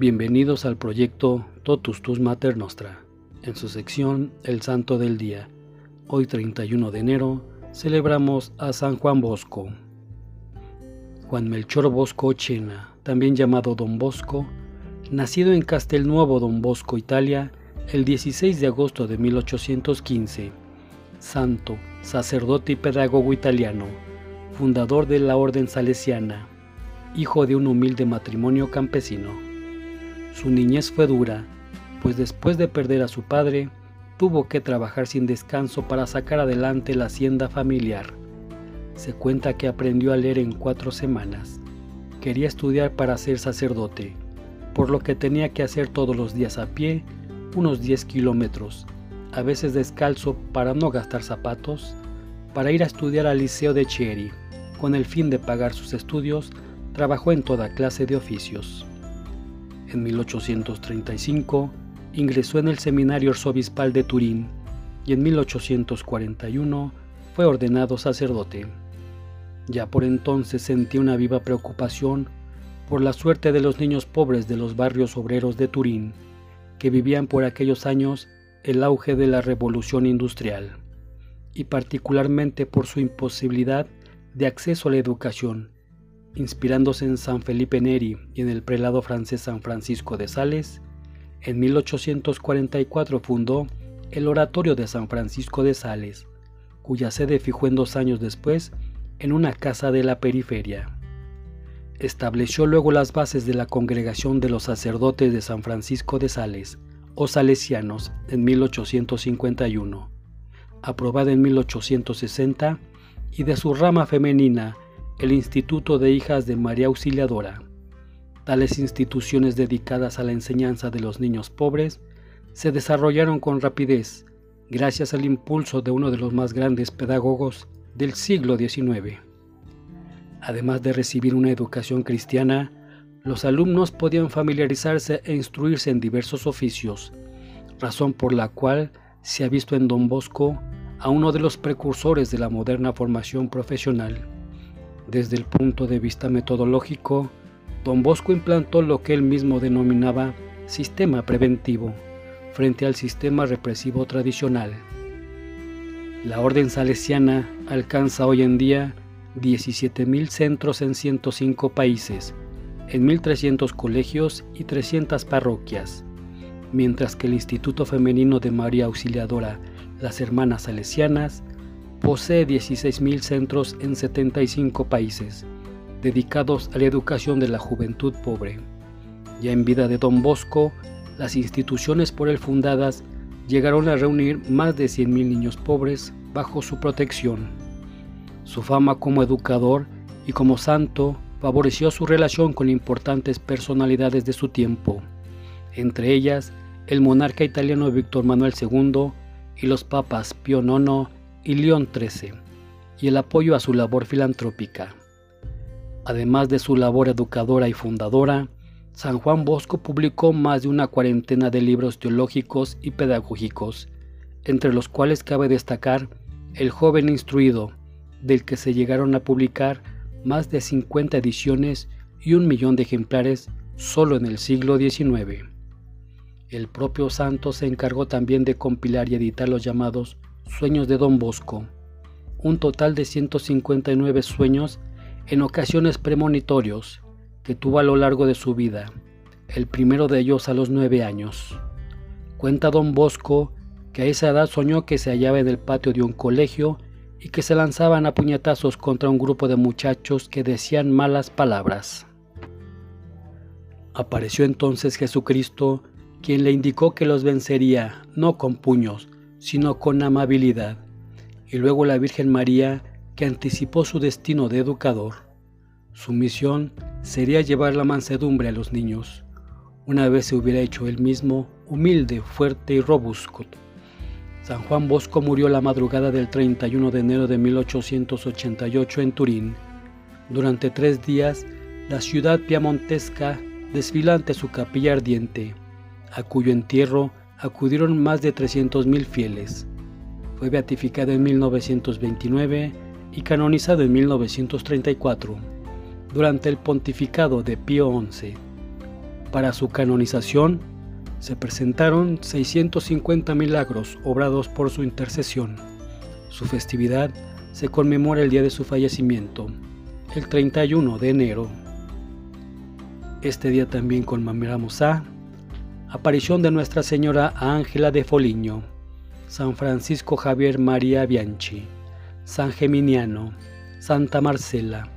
Bienvenidos al proyecto Totus Tus Mater Nostra, en su sección El Santo del Día. Hoy 31 de enero celebramos a San Juan Bosco. Juan Melchor Bosco Chena, también llamado Don Bosco, nacido en Castelnuovo Don Bosco, Italia, el 16 de agosto de 1815, santo, sacerdote y pedagogo italiano, fundador de la Orden Salesiana, hijo de un humilde matrimonio campesino. Su niñez fue dura, pues después de perder a su padre, tuvo que trabajar sin descanso para sacar adelante la hacienda familiar. Se cuenta que aprendió a leer en cuatro semanas. Quería estudiar para ser sacerdote, por lo que tenía que hacer todos los días a pie unos 10 kilómetros, a veces descalzo para no gastar zapatos, para ir a estudiar al Liceo de Chieri. Con el fin de pagar sus estudios, trabajó en toda clase de oficios. En 1835 ingresó en el Seminario Arzobispal de Turín y en 1841 fue ordenado sacerdote. Ya por entonces sentía una viva preocupación por la suerte de los niños pobres de los barrios obreros de Turín, que vivían por aquellos años el auge de la revolución industrial, y particularmente por su imposibilidad de acceso a la educación, inspirándose en San Felipe Neri y en el prelado francés San Francisco de Sales, en 1844 fundó el Oratorio de San Francisco de Sales, cuya sede fijó en dos años después en una casa de la periferia. Estableció luego las bases de la Congregación de los Sacerdotes de San Francisco de Sales, o Salesianos, en 1851, aprobada en 1860, y de su rama femenina, el Instituto de Hijas de María Auxiliadora. Tales instituciones dedicadas a la enseñanza de los niños pobres se desarrollaron con rapidez gracias al impulso de uno de los más grandes pedagogos del siglo XIX. Además de recibir una educación cristiana, los alumnos podían familiarizarse e instruirse en diversos oficios, razón por la cual se ha visto en Don Bosco a uno de los precursores de la moderna formación profesional. Desde el punto de vista metodológico, Don Bosco implantó lo que él mismo denominaba sistema preventivo frente al sistema represivo tradicional. La orden salesiana alcanza hoy en día 17.000 centros en 105 países, en 1.300 colegios y 300 parroquias, mientras que el Instituto Femenino de María Auxiliadora, las Hermanas Salesianas, posee 16.000 centros en 75 países, dedicados a la educación de la juventud pobre. Ya en vida de Don Bosco, las instituciones por él fundadas llegaron a reunir más de 100.000 niños pobres bajo su protección. Su fama como educador y como santo favoreció su relación con importantes personalidades de su tiempo, entre ellas el monarca italiano Víctor Manuel II y los papas Pío IX y León XIII, y el apoyo a su labor filantrópica. Además de su labor educadora y fundadora, San Juan Bosco publicó más de una cuarentena de libros teológicos y pedagógicos, entre los cuales cabe destacar El joven instruido, del que se llegaron a publicar más de 50 ediciones y un millón de ejemplares solo en el siglo XIX. El propio santo se encargó también de compilar y editar los llamados Sueños de Don Bosco, un total de 159 sueños en ocasiones premonitorios que tuvo a lo largo de su vida, el primero de ellos a los nueve años. Cuenta don Bosco que a esa edad soñó que se hallaba en el patio de un colegio y que se lanzaban a puñetazos contra un grupo de muchachos que decían malas palabras. Apareció entonces Jesucristo, quien le indicó que los vencería no con puños, sino con amabilidad, y luego la Virgen María, que anticipó su destino de educador. Su misión sería llevar la mansedumbre a los niños. Una vez se hubiera hecho él mismo humilde, fuerte y robusto. San Juan Bosco murió la madrugada del 31 de enero de 1888 en Turín. Durante tres días, la ciudad piamontesca desfila ante su capilla ardiente, a cuyo entierro acudieron más de 300.000 fieles. Fue beatificado en 1929 y canonizado en 1934, durante el pontificado de Pío XI. Para su canonización se presentaron 650 milagros obrados por su intercesión. Su festividad se conmemora el día de su fallecimiento, el 31 de enero. Este día también conmemoramos a aparición de Nuestra Señora Ángela de Foligno, San Francisco Javier María Bianchi, San Geminiano, Santa Marcela,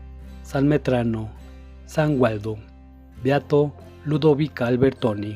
San Metrano, San Waldo, Beato Ludovica Albertoni.